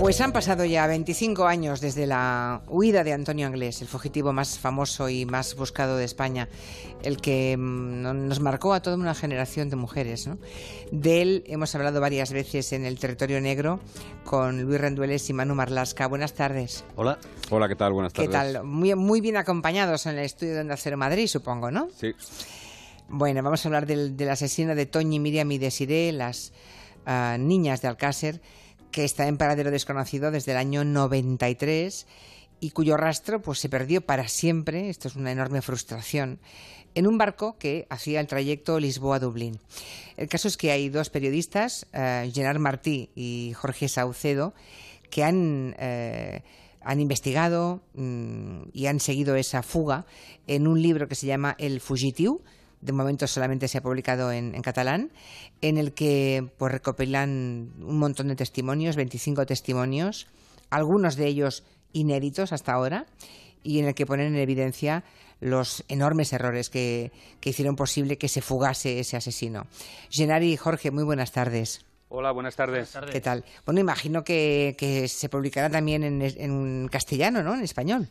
Pues han pasado ya 25 años desde la huida de Antonio Anglés, el fugitivo más famoso y más buscado de España, el que mm, nos marcó a toda una generación de mujeres. ¿no? De él hemos hablado varias veces en el territorio negro con Luis Rendueles y Manu Marlasca. Buenas tardes. Hola. Hola, ¿qué tal? Buenas tardes. ¿Qué tal? Muy, muy bien acompañados en el estudio de Onda Cero Madrid, supongo, ¿no? Sí. Bueno, vamos a hablar del, del asesino de Toñi, Miriam y Desiree, las ah, niñas de Alcácer, que está en paradero desconocido desde el año 93 y cuyo rastro pues se perdió para siempre, esto es una enorme frustración, en un barco que hacía el trayecto Lisboa-Dublín. El caso es que hay dos periodistas, eh, Gerard Martí y Jorge Saucedo, que han, eh, han investigado mm, y han seguido esa fuga en un libro que se llama El Fugitiu, de momento solamente se ha publicado en, en catalán, en el que pues, recopilan un montón de testimonios, 25 testimonios, algunos de ellos inéditos hasta ahora, y en el que ponen en evidencia los enormes errores que, que hicieron posible que se fugase ese asesino. Genari y Jorge, muy buenas tardes. Hola, buenas tardes. ¿Qué tal? Bueno, imagino que, que se publicará también en, en castellano, ¿no? En español.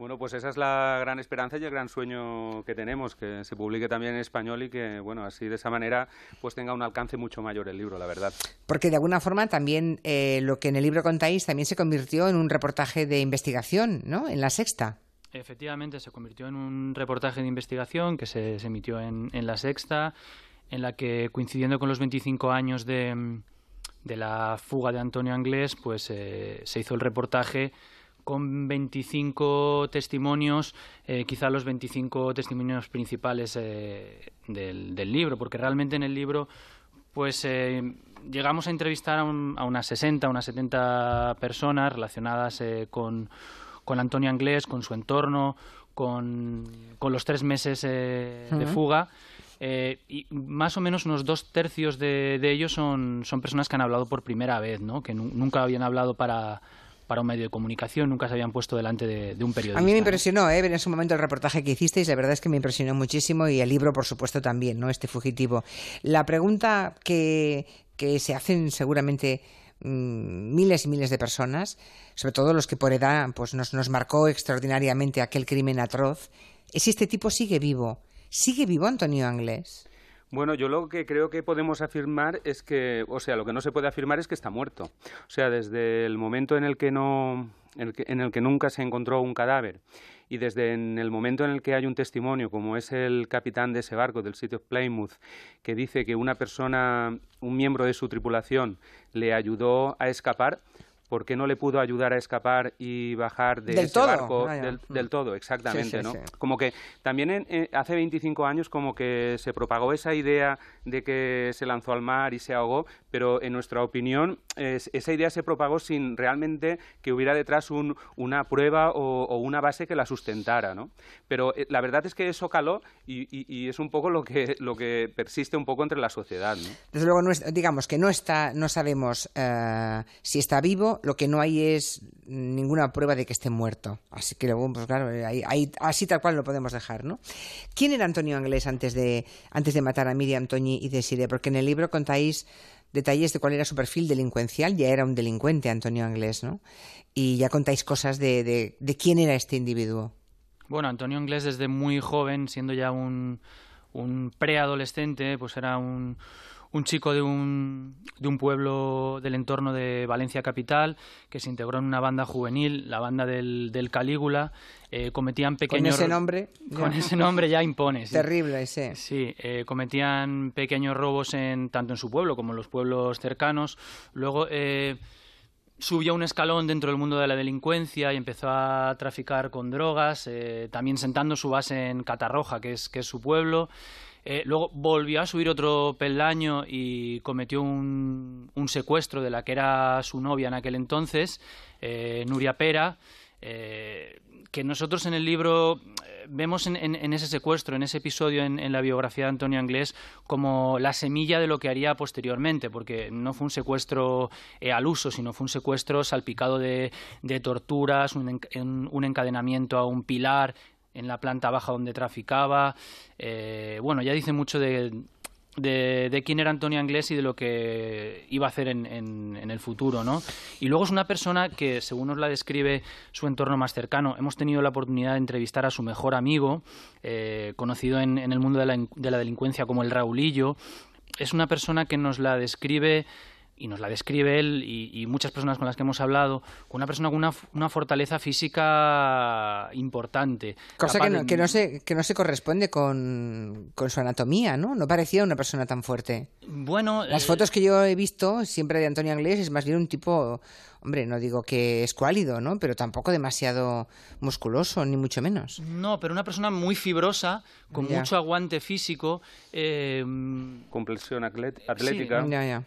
Bueno, pues esa es la gran esperanza y el gran sueño que tenemos, que se publique también en español y que, bueno, así de esa manera pues tenga un alcance mucho mayor el libro, la verdad. Porque de alguna forma también eh, lo que en el libro contáis también se convirtió en un reportaje de investigación, ¿no? En La Sexta. Efectivamente, se convirtió en un reportaje de investigación que se, se emitió en, en, La Sexta, en la que, coincidiendo con los 25 años de, de la fuga de Antonio Anglés, pues eh, se hizo el reportaje con 25 testimonios, eh, quizá los 25 testimonios principales eh, del, del, libro, porque realmente en el libro pues eh, llegamos a entrevistar a, un, a, unas 60, unas 70 personas relacionadas eh, con, con, Antonio Anglés, con su entorno, con, con los tres meses uh -huh. de fuga. Eh, y más o menos unos dos tercios de, de ellos son, son, personas que han hablado por primera vez, ¿no? que nunca habían hablado para, para un medio de comunicación, nunca se habían puesto delante de, de un periodista. A mí me impresionó, ¿eh? en su momento el reportaje que hicisteis, la verdad es que me impresionó muchísimo y el libro, por supuesto, también, ¿no? Este fugitivo. La pregunta que, que se hacen seguramente mmm, miles y miles de personas, sobre todo los que por edad pues nos, nos marcó extraordinariamente aquel crimen atroz, es si este tipo sigue vivo. ¿Sigue vivo Antonio Anglés? Bueno, yo lo que creo que podemos afirmar es que, o sea, lo que no se puede afirmar es que está muerto. O sea, desde el momento en el que no, en el que, nunca se encontró un cadáver y desde en el momento en el que hay un testimonio, como es el capitán de ese barco del sitio Plymouth, que dice que una persona, un miembro de su tripulación, le ayudó a escapar, ¿por qué no le pudo ayudar a escapar y bajar de del ese todo. barco Vaya. del, del, todo? Exactamente, sí, sí, ¿no? Sí. Como que también en, eh, hace 25 años como que se propagó esa idea de que se lanzó al mar y se ahogó, pero en nuestra opinión es, esa idea se propagó sin realmente que hubiera detrás un, una prueba o, una base que la sustentara, ¿no? Pero eh, la verdad es que eso caló y, es un poco lo que, persiste un poco entre la sociedad, ¿no? Desde luego, digamos que no está, no sabemos uh, si está vivo, lo que no hay es ninguna prueba de que esté muerto. Así que pues claro, ahí, así tal cual lo podemos dejar, ¿no? ¿Quién era Antonio Anglés antes de, de matar a Miriam, Toñi y Desiree? Porque en el libro contáis detalles de cuál era su perfil delincuencial, ya era un delincuente Antonio Anglés, ¿no? Y ya contáis cosas de, de, de quién era este individuo. Bueno, Antonio Anglés desde muy joven, siendo ya un, un preadolescente, pues era un, un chico de un, de un pueblo del entorno de Valencia capital que se integró en una banda juvenil, la banda del, del Calígula. Eh, cometían pequeños. Con ese nombre. Con ese nombre ya impone. Sí. Terrible ese. Sí, eh, cometían pequeños robos en, tanto en su pueblo como en los pueblos cercanos. Luego. Eh, subió un escalón dentro del mundo de la delincuencia y empezó a traficar con drogas, eh, también sentando su base en Catarroja, que es, que es su pueblo. Eh, luego volvió a subir otro peldaño y cometió un, un, secuestro de la que era su novia en aquel entonces, eh, Nuria Pera, eh, que nosotros en el libro vemos en, en, en ese secuestro, en ese episodio en, la biografía de Antonio Anglés, como la semilla de lo que haría posteriormente, porque no fue un secuestro al uso, sino fue un secuestro salpicado de, de torturas, un, un encadenamiento a un pilar, en la planta baja donde traficaba. Eh, bueno, ya dice mucho de, de, quién era Antonio Anglés y de lo que iba a hacer en, en, el futuro, ¿no? Y luego es una persona que, según nos la describe su entorno más cercano, hemos tenido la oportunidad de entrevistar a su mejor amigo, eh, conocido en, el mundo de la, de la delincuencia como el Raulillo. Es una persona que nos la describe y nos la describe él y, muchas personas con las que hemos hablado, con una persona con una, fortaleza física importante. Cosa que no, que, no se, que no se corresponde con, su anatomía, ¿no? No parecía una persona tan fuerte. Bueno... Las eh, fotos que yo he visto siempre de Antonio Anglés es más bien un tipo, hombre, no digo que escuálido, ¿no? Pero tampoco demasiado musculoso, ni mucho menos. No, pero una persona muy fibrosa, con mucho aguante físico. Eh... Complexión atlética. Ya, ya.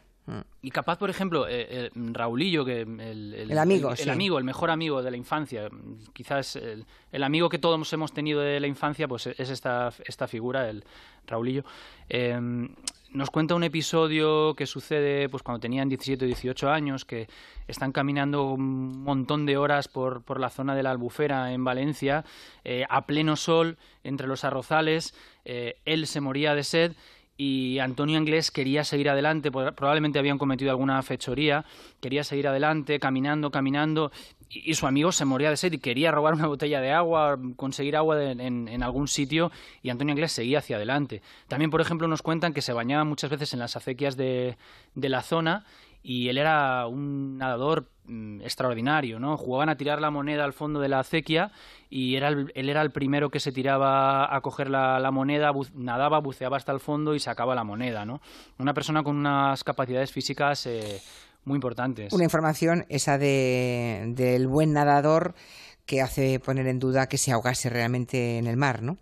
Y capaz, por ejemplo, eh, eh, Raulillo, que el, amigo, el, amigo, el mejor amigo de la infancia, quizás el, amigo que todos hemos tenido de la infancia, pues es esta, esta figura, el Raulillo. Em, nos cuenta un episodio que sucede pues cuando tenían 17 o 18 años, que están caminando un montón de horas por, por la zona de la Albufera en Valencia, eh, a pleno sol, entre los arrozales, él se moría de sed y Antonio Inglés quería seguir adelante, probablemente habían cometido alguna fechoría, quería seguir adelante, caminando, caminando, y, su amigo se moría de sed y quería robar una botella de agua, conseguir agua en, algún sitio, y Antonio Inglés seguía hacia adelante. También, por ejemplo, nos cuentan que se bañaba muchas veces en las acequias de, de la zona y él era un nadador mm, extraordinario, ¿no? Jugaban a tirar la moneda al fondo de la acequia y era él era el primero que se tiraba a coger la, moneda, nadaba, buceaba hasta el fondo y sacaba la moneda, ¿no? Una persona con unas capacidades físicas eh, muy importantes. Una información esa de, del buen nadador que hace poner en duda que se ahogase realmente en el mar, ¿no?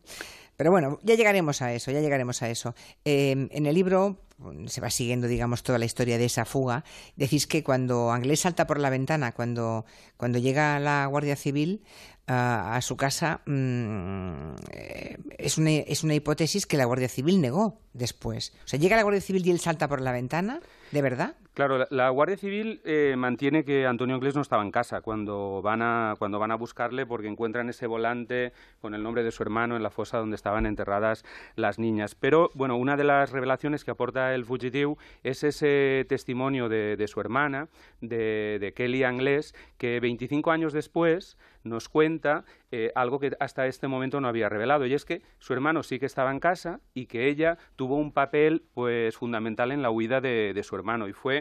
Pero bueno, ya llegaremos a eso, ya llegaremos a eso. Eh, en el libro se va siguiendo, digamos, toda la historia de esa fuga. Decís que cuando Anglés salta por la ventana, cuando, cuando llega la Guardia Civil a su casa, mm, eh, es, una, es una hipótesis que la Guardia Civil negó después. O sea, llega la Guardia Civil y él salta por la ventana, ¿de verdad? Claro, la, Guardia Civil eh, mantiene que Antonio Inglés no estaba en casa cuando van, a, cuando van a buscarle porque encuentran ese volante con el nombre de su hermano en la fosa donde estaban enterradas las niñas. Pero, bueno, una de las revelaciones que aporta el fugitivo es ese testimonio de, su hermana, de, de Kelly Anglés, que 25 años después nos cuenta eh, algo que hasta este momento no había revelado, y es que su hermano sí que estaba en casa y que ella tuvo un papel pues fundamental en la huida de, su hermano, y fue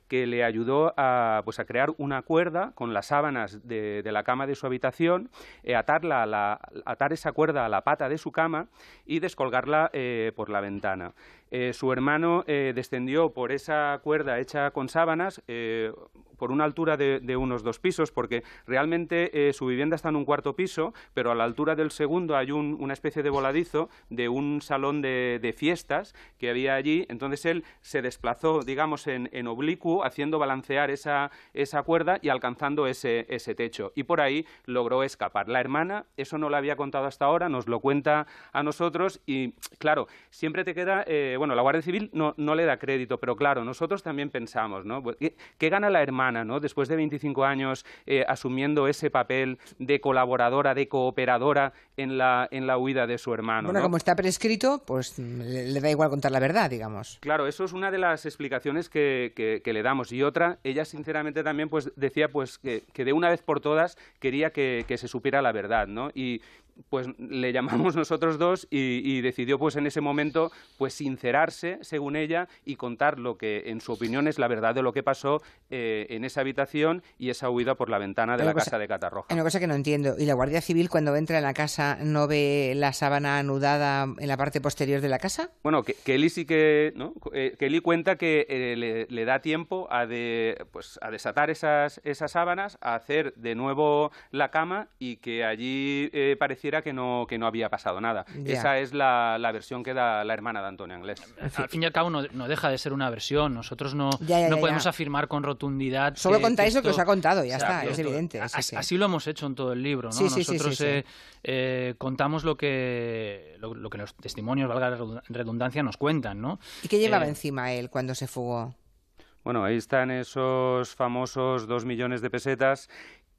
que le ayudó a, pues, a crear una cuerda con las sábanas de, la cama de su habitación, eh, atarla la, atar esa cuerda a la pata de su cama y descolgarla eh, por la ventana. su hermano descendió por esa cuerda hecha con sábanas por una altura de, unos dos pisos, porque realmente eh, su vivienda está en un cuarto piso, pero a la altura del segundo hay una especie de voladizo de un salón de, fiestas que había allí. Entonces él se desplazó, digamos, en, oblicuo, haciendo balancear esa, esa cuerda y alcanzando ese, ese techo. Y por ahí logró escapar. La hermana, eso no lo había contado hasta ahora, nos lo cuenta a nosotros y, claro, siempre te queda, eh, bueno, la Guardia Civil no, no le da crédito, pero claro, nosotros también pensamos, ¿no? ¿Qué gana la hermana? Después de 25 años eh, asumiendo ese papel de colaboradora, de cooperadora en la, en la huida de su hermano. Bueno, como está prescrito, pues le, da igual contar la verdad, digamos. Claro, eso es una de las explicaciones que, que, le Y otra, ella sinceramente también pues decía pues que, que de una vez por todas quería que, que se supiera la verdad, ¿no? Y, pues le llamamos nosotros dos y, decidió pues en ese momento pues sincerarse según ella y contar lo que en su opinión es la verdad de lo que pasó eh, en esa habitación y esa huida por la ventana de la casa de Catarroja. Hay una cosa que no entiendo. ¿Y la Guardia Civil cuando entra en la casa no ve la sábana anudada en la parte posterior de la casa? Bueno, que, Kelly sí que, ¿no? Eh, Kelly cuenta que eh, le, da tiempo a, de, pues, a desatar esas, esas sábanas, a hacer de nuevo la cama y que allí pareciera que no, que no había pasado nada. Esa es la, la, versión que da la hermana de Antonio Anglés. Al fin y al cabo no, no deja de ser una versión. Nosotros no, no podemos afirmar con rotundidad. Solo contáis lo que os ha contado, ya está, es evidente. así lo hemos hecho en todo el libro. ¿no? Nosotros eh, eh, contamos lo que, lo, que los testimonios, valga la redundancia, nos cuentan. ¿no? ¿Y qué llevaba eh, encima él cuando se fugó? Bueno, ahí están esos famosos dos millones de pesetas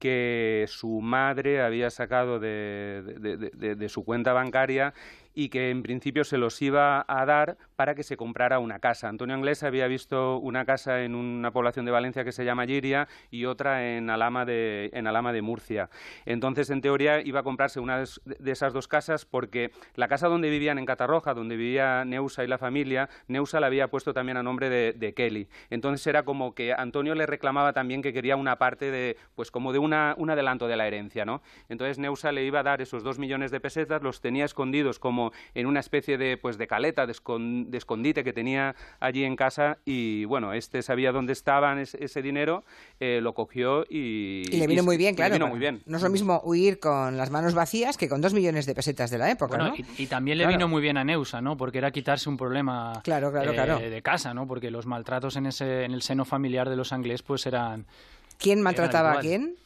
que su madre había sacado de, su cuenta bancaria y que en principio se los iba a dar para que se comprara una casa. Antonio Anglés había visto una casa en una población de Valencia que se llama Giria y otra en Alama de, en Alama de Murcia. Entonces, en teoría, iba a comprarse una de esas dos casas porque la casa donde vivían en Catarroja, donde vivía Neusa y la familia, Neusa la había puesto también a nombre de, de Kelly. Entonces era como que Antonio le reclamaba también que quería una parte de, pues como de una, un adelanto de la herencia, ¿no? Entonces Neusa le iba a dar esos dos millones de pesetas, los tenía escondidos como en una especie de, pues de caleta, de, escondite que tenía allí en casa y bueno, este sabía dónde estaban ese, dinero, eh, lo cogió y... Y le vino muy bien, claro. vino muy bien. No es lo mismo huir con las manos vacías que con dos millones de pesetas de la época, ¿no? y, también le vino muy bien a Neusa, ¿no? Porque era quitarse un problema claro, claro, eh, de casa, ¿no? Porque los maltratos en, ese, en el seno familiar de los Anglés pues eran... ¿Quién maltrataba a quién?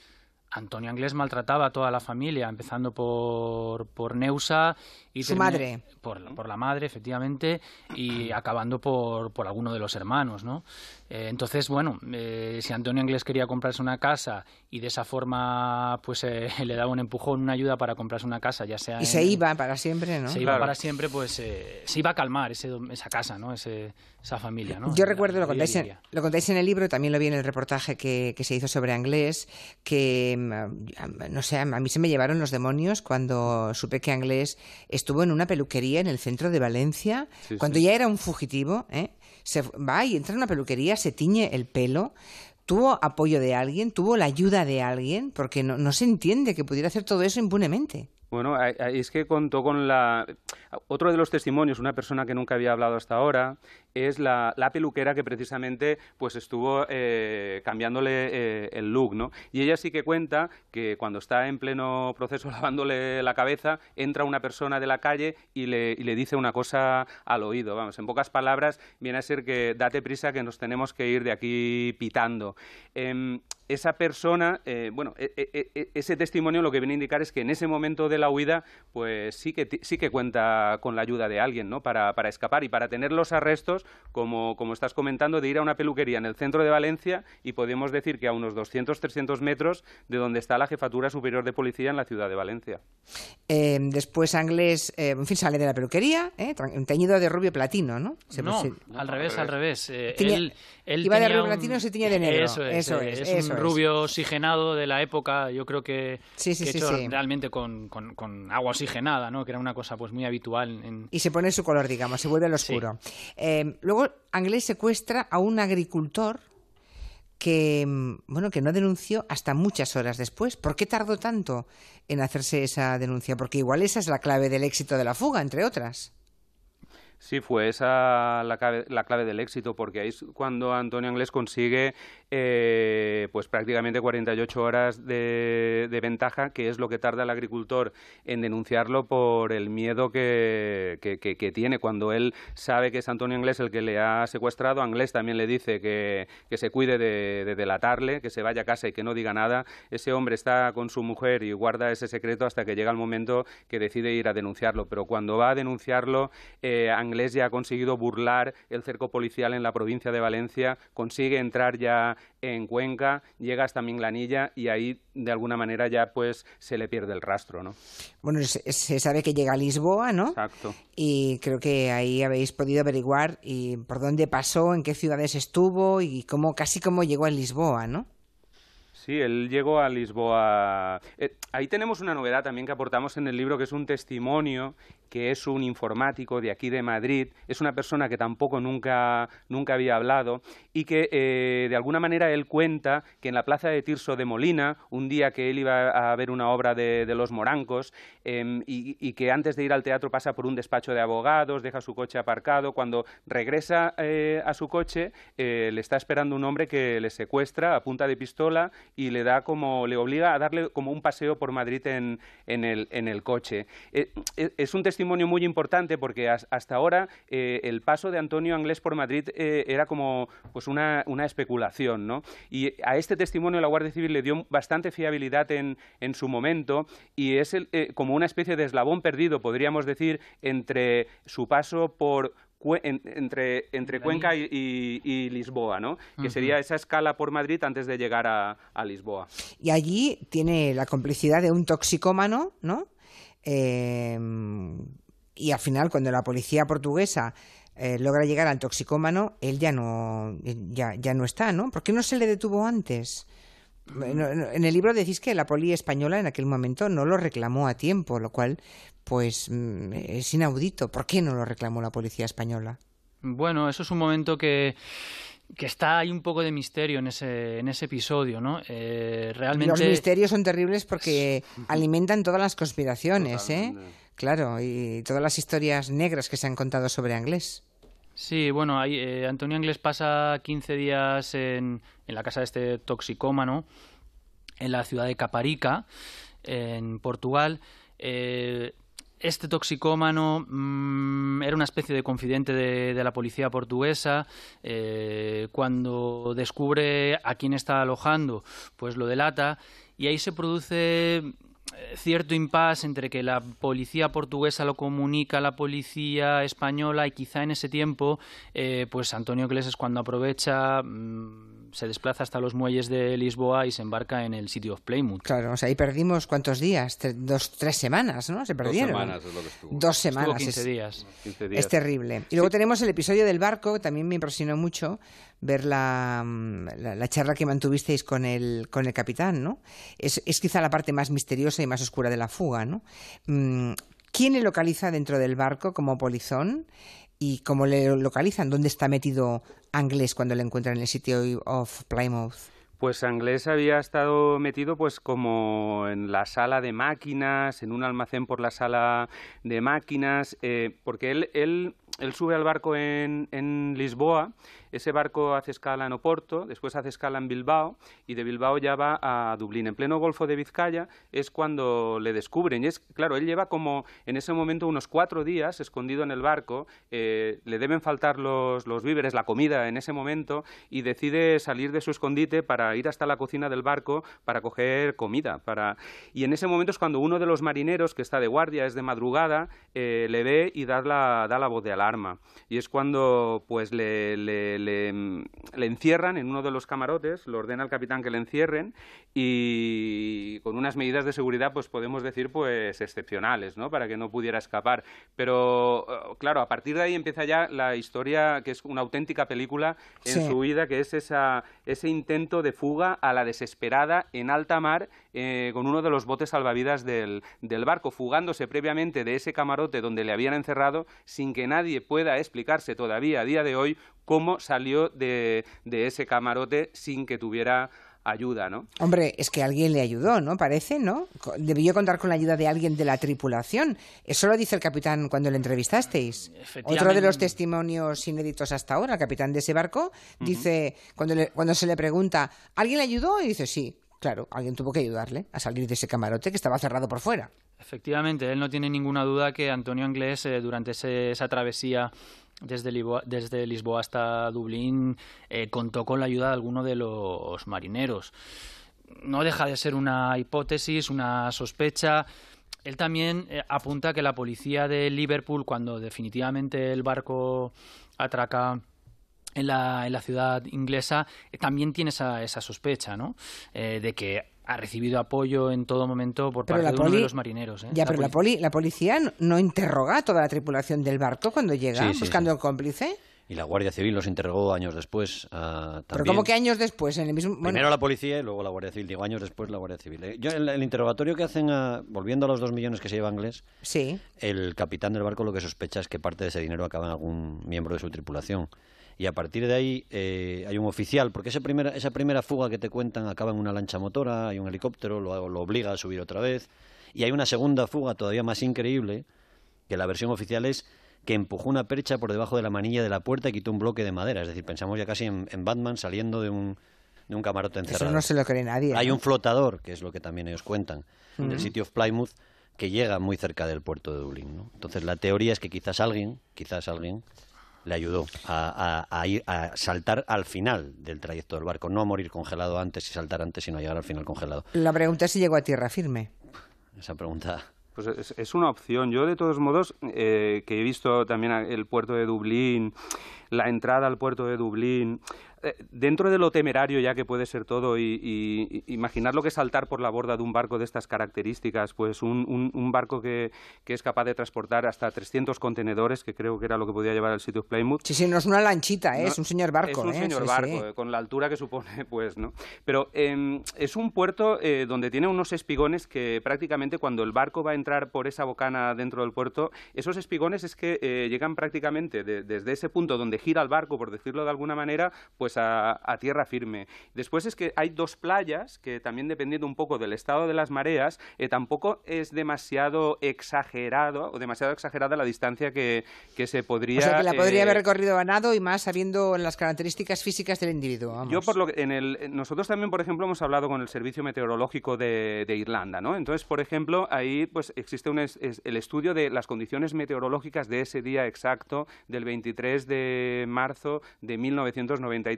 Antonio Anglés maltrataba a toda la familia, empezando por, por Neusa y su madre. Por, por, la madre, efectivamente, y acabando por, por alguno de los hermanos, ¿no? Eh, entonces, bueno, eh, si Antonio Anglés quería comprarse una casa y de esa forma pues eh, le daba un empujón, una ayuda para comprarse una casa, ya sea... Y se iba para siempre, ¿no? Se iba para siempre, pues se iba a calmar ese, esa casa, ¿no? Ese, esa familia, ¿no? Yo recuerdo, lo contáis, en, lo contáis en el libro, también lo vi en el reportaje que, que se hizo sobre Anglés, que, mm, no sé, a mí se me llevaron los demonios cuando supe que Anglés estuvo en una peluquería en el centro de Valencia, cuando ya era un fugitivo, ¿eh? Se va y entra en una peluquería, se tiñe el pelo, tuvo apoyo de alguien, tuvo la ayuda de alguien, porque no, no se entiende que pudiera hacer todo eso impunemente. Bueno, es que contó con la... Otro de los testimonios, una persona que nunca había hablado hasta ahora, es la, peluquera que precisamente pues estuvo eh, cambiándole eh, el look, ¿no? Y ella sí que cuenta que cuando está en pleno proceso lavándole la cabeza, entra una persona de la calle y le, dice una cosa al oído. Vamos, en pocas palabras, viene a ser que date prisa que nos tenemos que ir de aquí pitando. Em, esa persona, eh, bueno, e, e, e, ese testimonio lo que viene a indicar es que en ese momento de la huida, pues sí que, sí que cuenta con la ayuda de alguien, ¿no? Para, para escapar y para tener los arrestos, como, como, estás comentando, de ir a una peluquería en el centro de Valencia y podemos decir que a unos 200, 300 metros de donde está la Jefatura Superior de Policía en la ciudad de Valencia. Eh, después Anglés, eh, en fin, sale de la peluquería, un teñido de rubio platino, ¿no? no, al revés, al revés. él, iba de rubio platino y se tiñe de negro. Eso es, eso es, eso rubio oxigenado de la época, yo creo que, hecho realmente con, agua oxigenada, ¿no? que era una cosa pues muy habitual. Y se pone su color, digamos, se vuelve al oscuro. Eh, luego, Anglés secuestra a un agricultor que bueno que no denunció hasta muchas horas después. ¿Por qué tardó tanto en hacerse esa denuncia? Porque igual esa es la clave del éxito de la fuga, entre otras. Sí, fue esa la clave, la clave del éxito, porque ahí es cuando Antonio Anglés consigue eh, pues prácticamente 48 horas de, ventaja, que es lo que tarda el agricultor en denunciarlo por el miedo que, tiene. Cuando él sabe que es Antonio Anglés el que le ha secuestrado, Anglés también le dice que, se cuide de, de, delatarle, que se vaya a casa y que no diga nada. Ese hombre está con su mujer y guarda ese secreto hasta que llega el momento que decide ir a denunciarlo. Pero cuando va a denunciarlo, eh, Anglés ya ha conseguido burlar el cerco policial en la provincia de Valencia, consigue entrar ya en Cuenca, llega hasta Minglanilla y ahí de alguna manera ya pues se le pierde el rastro, ¿no? Bueno, se, sabe que llega a Lisboa, ¿no? Exacto. Y creo que ahí habéis podido averiguar y por dónde pasó, en qué ciudades estuvo y cómo casi cómo llegó a Lisboa, ¿no? Sí, él llegó a Lisboa. Eh, ahí tenemos una novedad también que aportamos en el libro, que es un testimonio que es un informático de aquí de Madrid, es una persona que tampoco nunca, nunca había hablado y que eh, de alguna manera él cuenta que en la plaza de Tirso de Molina, un día que él iba a ver una obra de, los morancos em, y, que antes de ir al teatro pasa por un despacho de abogados, deja su coche aparcado, cuando regresa eh, a su coche le está esperando un hombre que le secuestra a punta de pistola y le da como, le obliga a darle como un paseo por Madrid en, en, el, en el coche. es un testimonio muy importante porque hasta ahora eh, el paso de Antonio Anglés por Madrid eh, era como pues una, una, especulación, ¿no? Y a este testimonio la Guardia Civil le dio bastante fiabilidad en, en su momento y es eh, como una especie de eslabón perdido, podríamos decir, entre su paso por entre, entre Cuenca y, Lisboa, ¿no? Que sería esa escala por Madrid antes de llegar a, a, Lisboa. Y allí tiene la complicidad de un toxicómano, ¿no? Em, y al final, cuando la policía portuguesa eh, logra llegar al toxicómano, él ya no, ya, ya no está, ¿no? ¿Por qué no se le detuvo antes? En el libro decís que la poli española en aquel momento no lo reclamó a tiempo, lo cual, pues, mm, es inaudito. ¿Por qué no lo reclamó la policía española? Bueno, eso es un momento que que está ahí un poco de misterio en ese, en ese episodio, ¿no? Eh, realmente... Los misterios son terribles porque alimentan todas las conspiraciones, ¿eh? Claro, y todas las historias negras que se han contado sobre Anglés. Sí, bueno, ahí, eh, Antonio Anglés pasa 15 días en, en la casa de este toxicómano, en la ciudad de Caparica, en Portugal. Eh, este toxicómano mm, era una especie de confidente de, la policía portuguesa. Eh, cuando descubre a quién está alojando, pues lo delata y ahí se produce cierto impasse entre que la policía portuguesa lo comunica a la policía española y quizá en ese tiempo, eh, pues Antonio Cles es cuando aprovecha. Mm, se desplaza hasta los muelles de Lisboa y se embarca en el City of Plymouth. Claro, o sea, ahí perdimos cuántos días, dos, tres semanas, ¿no? Se perdieron. Dos semanas es lo que estuvo. Dos semanas. 15 días. Es terrible. Y luego tenemos el episodio del barco, que también me impresionó mucho ver la, la, charla que mantuvisteis con el, con el capitán, ¿no? Es, es quizá la parte más misteriosa y más oscura de la fuga, ¿no? Mm, ¿Quién le localiza dentro del barco como polizón? ¿Y cómo le localizan? ¿Dónde está metido Anglés cuando le encuentran en el sitio of Plymouth? Pues Anglés había estado metido pues como en la sala de máquinas, en un almacén por la sala de máquinas, eh, porque él, él, él, sube al barco en, en Lisboa ese barco hace escala en Oporto, después hace escala en Bilbao y de Bilbao ya va a Dublín. En pleno Golfo de Vizcaya es cuando le descubren. Y es, claro, él lleva como en ese momento unos cuatro días escondido en el barco, eh, le deben faltar los, los víveres, la comida en ese momento y decide salir de su escondite para ir hasta la cocina del barco para coger comida. Para... Y en ese momento es cuando uno de los marineros que está de guardia, es de madrugada, eh, le ve y da la, da la voz de alarma. Y es cuando pues le le, encierran en uno de los camarotes, lo ordena el capitán que le encierren y con unas medidas de seguridad, pues podemos decir, pues excepcionales, ¿no? Para que no pudiera escapar. Pero, eh, claro, a partir de ahí empieza ya la historia, que es una auténtica película en su vida, que es esa, ese intento de fuga a la desesperada en alta mar eh, con uno de los botes salvavidas del, del barco, fugándose previamente de ese camarote donde le habían encerrado sin que nadie pueda explicarse todavía a día de hoy cómo salió de, ese camarote sin que tuviera ayuda, ¿no? Hombre, es que alguien le ayudó, ¿no? Parece, ¿no? Debió contar con la ayuda de alguien de la tripulación. Eso lo dice el capitán cuando le entrevistasteis. Otro de los testimonios inéditos hasta ahora, el capitán de ese barco, dice, cuando, cuando se le pregunta, ¿alguien le ayudó? Y dice, sí, claro, alguien tuvo que ayudarle a salir de ese camarote que estaba cerrado por fuera. Efectivamente, él no tiene ninguna duda que Antonio Anglés, eh, durante esa travesía desde, Lisboa, hasta Dublín, eh, contó con la ayuda de alguno de los marineros. No deja de ser una hipótesis, una sospecha. Él también eh, apunta que la policía de Liverpool, cuando definitivamente el barco atraca en la, en la ciudad inglesa, también tiene esa, esa sospecha, ¿no? de que ha recibido apoyo en todo momento por parte de uno de los marineros. ¿eh? Ya, pero la, la policía no interroga a toda la tripulación del barco cuando llega buscando el cómplice. Y la Guardia Civil los interrogó años después. Uh, ¿Pero cómo que años después? En el mismo... Primero la policía y luego la Guardia Civil. Digo, años después la Guardia Civil. ¿eh? Yo, el, el, interrogatorio que hacen, volviendo a los dos millones que se lleva inglés, sí. el capitán del barco lo que sospecha es que parte de ese dinero acaba en algún miembro de su tripulación y a partir de ahí eh, hay un oficial, porque esa primera, esa primera fuga que te cuentan acaba en una lancha motora, hay un helicóptero, lo, lo obliga a subir otra vez, y hay una segunda fuga todavía más increíble, que la versión oficial es que empujó una percha por debajo de la manilla de la puerta y quitó un bloque de madera, es decir, pensamos ya casi en, Batman saliendo de un, de un camarote encerrado. Eso no se lo cree nadie. Hay un flotador, que es lo que también ellos cuentan, del City of Plymouth, que llega muy cerca del puerto de Dublín. ¿no? Entonces la teoría es que quizás alguien, quizás alguien le ayudó a, ir, a saltar al final del trayecto del barco, no a morir congelado antes y saltar antes, sino a llegar al final congelado. La pregunta es si llegó a tierra firme. Esa pregunta. Pues es, una opción. Yo, de todos modos, eh, que he visto también el puerto de Dublín, la entrada al puerto de Dublín, dentro de lo temerario ya que puede ser todo y, imaginar lo que es saltar por la borda de un barco de estas características, pues un, un, barco que, que, es capaz de transportar hasta 300 contenedores, que creo que era lo que podía llevar el sitio Plymouth. Sí, sí, no es una lanchita, ¿eh? es un señor barco. Es un ¿eh? señor barco, con la altura que supone, pues, ¿no? Pero em, es un puerto donde tiene unos espigones que prácticamente cuando el barco va a entrar por esa bocana dentro del puerto, esos espigones es que llegan prácticamente desde ese punto donde gira el barco, por decirlo de alguna manera, pues a, tierra firme. Después es que hay dos playas que también dependiendo un poco del estado de las mareas, eh, tampoco es demasiado exagerado o demasiado exagerada la distancia que, se podría... O sea, que la podría haber eh, recorrido a nado y más sabiendo las características físicas del individuo. Yo por lo que en el, nosotros también, por ejemplo, hemos hablado con el Servicio Meteorológico de, Irlanda, ¿no? Entonces, por ejemplo, ahí pues existe un el estudio de las condiciones meteorológicas de ese día exacto del 23 de marzo de 1993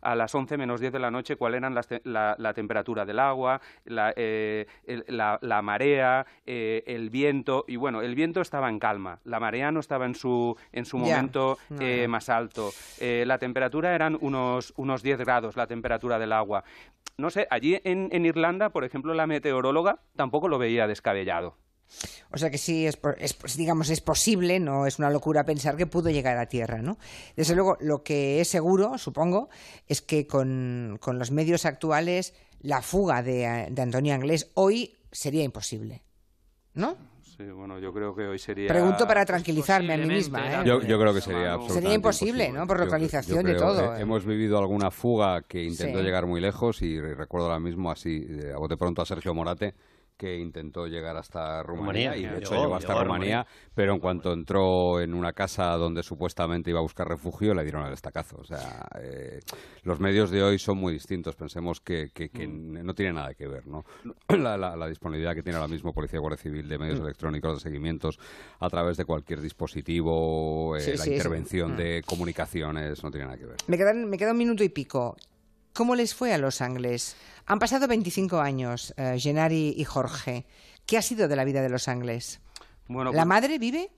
a las 11 menos 10 de la noche cuál era la, temperatura del agua, la, eh, marea, eh, el viento. Y bueno, el viento estaba en calma, la marea no estaba en su, en su momento eh, más alto. la temperatura eran unos, unos 10 grados, la temperatura del agua. No sé, allí en Irlanda, por ejemplo, la meteoróloga tampoco lo veía descabellado. O sea que sí, es, pues, digamos, es posible, no es una locura pensar que pudo llegar a tierra, ¿no? Desde luego, lo que es seguro, supongo, es que con, los medios actuales la fuga de, de Antonio Anglés hoy sería imposible, ¿no? Sí, bueno, yo creo que hoy sería... Pregunto para tranquilizarme a mí misma. ¿eh? Yo, creo que sería absolutamente Sería imposible, ¿no? Por localización de todo. ¿eh? Hemos vivido alguna fuga que intentó llegar muy lejos y recuerdo ahora mismo así, a bote pronto a Sergio Morate, que intentó llegar hasta Rumanía, y de hecho llegó, hasta Rumanía, pero en cuanto entró en una casa donde supuestamente iba a buscar refugio, le dieron el estacazo. O sea, eh, los medios de hoy son muy distintos. Pensemos que, mm. no tiene nada que ver, ¿no? La, disponibilidad que tiene ahora mismo Policía Guardia Civil de medios mm. electrónicos de seguimientos a través de cualquier dispositivo, eh, la intervención mm. de comunicaciones, no tiene nada que ver. Me me queda un minuto y pico. ¿Cómo les fue a los Angles? Han pasado 25 años, eh, Genari y Jorge. ¿Qué ha sido de la vida de los Angles? Bueno, ¿La pues madre vive?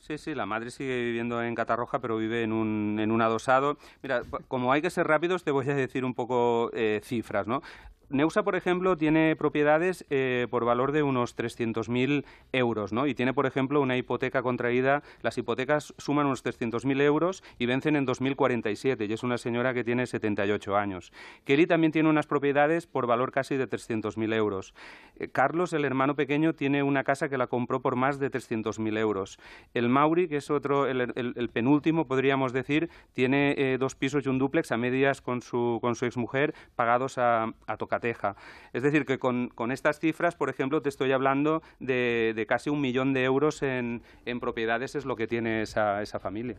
Sí, sí, la madre sigue viviendo en Catarroja, pero vive en un, en un adosado. Mira, como hay que ser rápidos, te voy a decir un poco eh, cifras, ¿no? Neusa, por ejemplo, tiene propiedades eh, por valor de unos 300.000 euros, ¿no? Y tiene, por ejemplo, una hipoteca contraída. Las hipotecas suman unos 300.000 euros y vencen en 2047, y es una señora que tiene 78 años. Kelly también tiene unas propiedades por valor casi de 300.000 euros. Eh, Carlos, el hermano pequeño, tiene una casa que la compró por más de 300.000 euros. El Mauri, que es otro, el, penúltimo, podríamos decir, tiene eh, dos pisos y un dúplex a medias con su, con su exmujer, pagados a, a tocar Teja. Es decir, que con, estas cifras, por ejemplo, te estoy hablando de, casi un millón de euros en, propiedades, es lo que tiene esa, esa familia.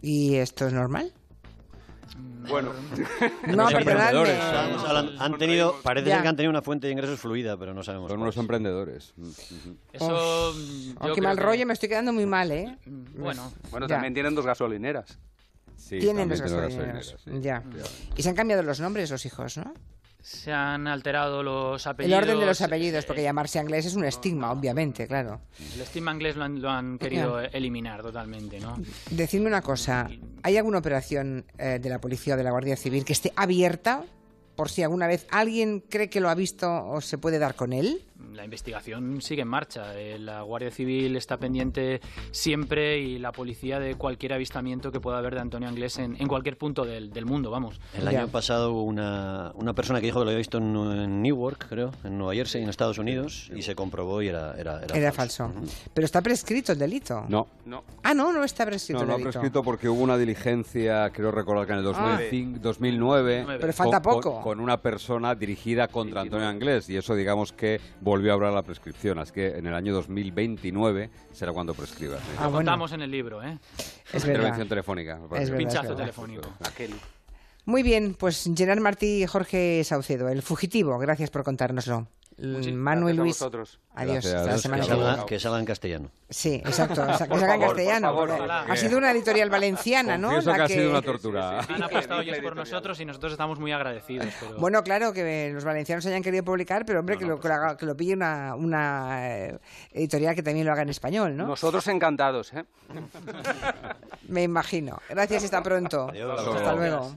¿Y esto es normal? Bueno, no, emprendedores han, tenido, parece que han tenido una fuente de ingresos fluida, pero no sabemos. Son unos emprendedores. Eso. qué mal rollo, me estoy quedando muy mal, ¿eh? Bueno, bueno también tienen dos gasolineras. tienen dos gasolineras. Ya. Y se han cambiado los nombres los hijos, ¿no? Se han alterado los apellidos. El orden de los apellidos, porque llamarse inglés es un estigma, obviamente, claro. El estigma inglés lo han, querido eliminar totalmente, ¿no? Decidme una cosa, ¿hay alguna operación eh, de la policía o de la Guardia Civil que esté abierta por si alguna vez alguien cree que lo ha visto o se puede dar con él? La investigación sigue en marcha. Eh, la Guardia Civil está pendiente siempre y la policía de cualquier avistamiento que pueda haber de Antonio Anglés en, cualquier punto del, mundo, vamos. El año pasado una, una persona que dijo que lo había visto en, Newark, creo, en Nueva Jersey, en Estados Unidos, y se comprobó y era, era, era, falso. Pero está prescrito el delito. No. no. Ah, no, no está prescrito no, el delito. No, prescrito porque hubo una diligencia, creo recordar que en el 2005, 2009. Pero falta poco. Con, una persona dirigida contra Antonio Anglés, y eso digamos que volvió a hablar la prescripción. Así que en el año 2029 será cuando prescriba. Ah, Lo contamos en el libro, ¿eh? Es Intervención telefónica. Es Pinchazo telefónico. Muy bien, pues Gerard Martí y Jorge Saucedo, el fugitivo, gracias por contárnoslo. Manuel Luis. Adiós. Hasta la semana que, salga, que salga en castellano. Sí, exacto. que salga en castellano. ha sido una editorial valenciana, ¿no? La que ha sido una tortura. Han apostado ellos por nosotros y nosotros estamos muy agradecidos. Bueno, claro, que los valencianos hayan querido publicar, pero hombre, que, lo, que, lo, pille una, una eh, editorial que también lo haga en español, ¿no? Nosotros encantados, ¿eh? Me imagino. Gracias y hasta pronto. Adiós. Hasta luego.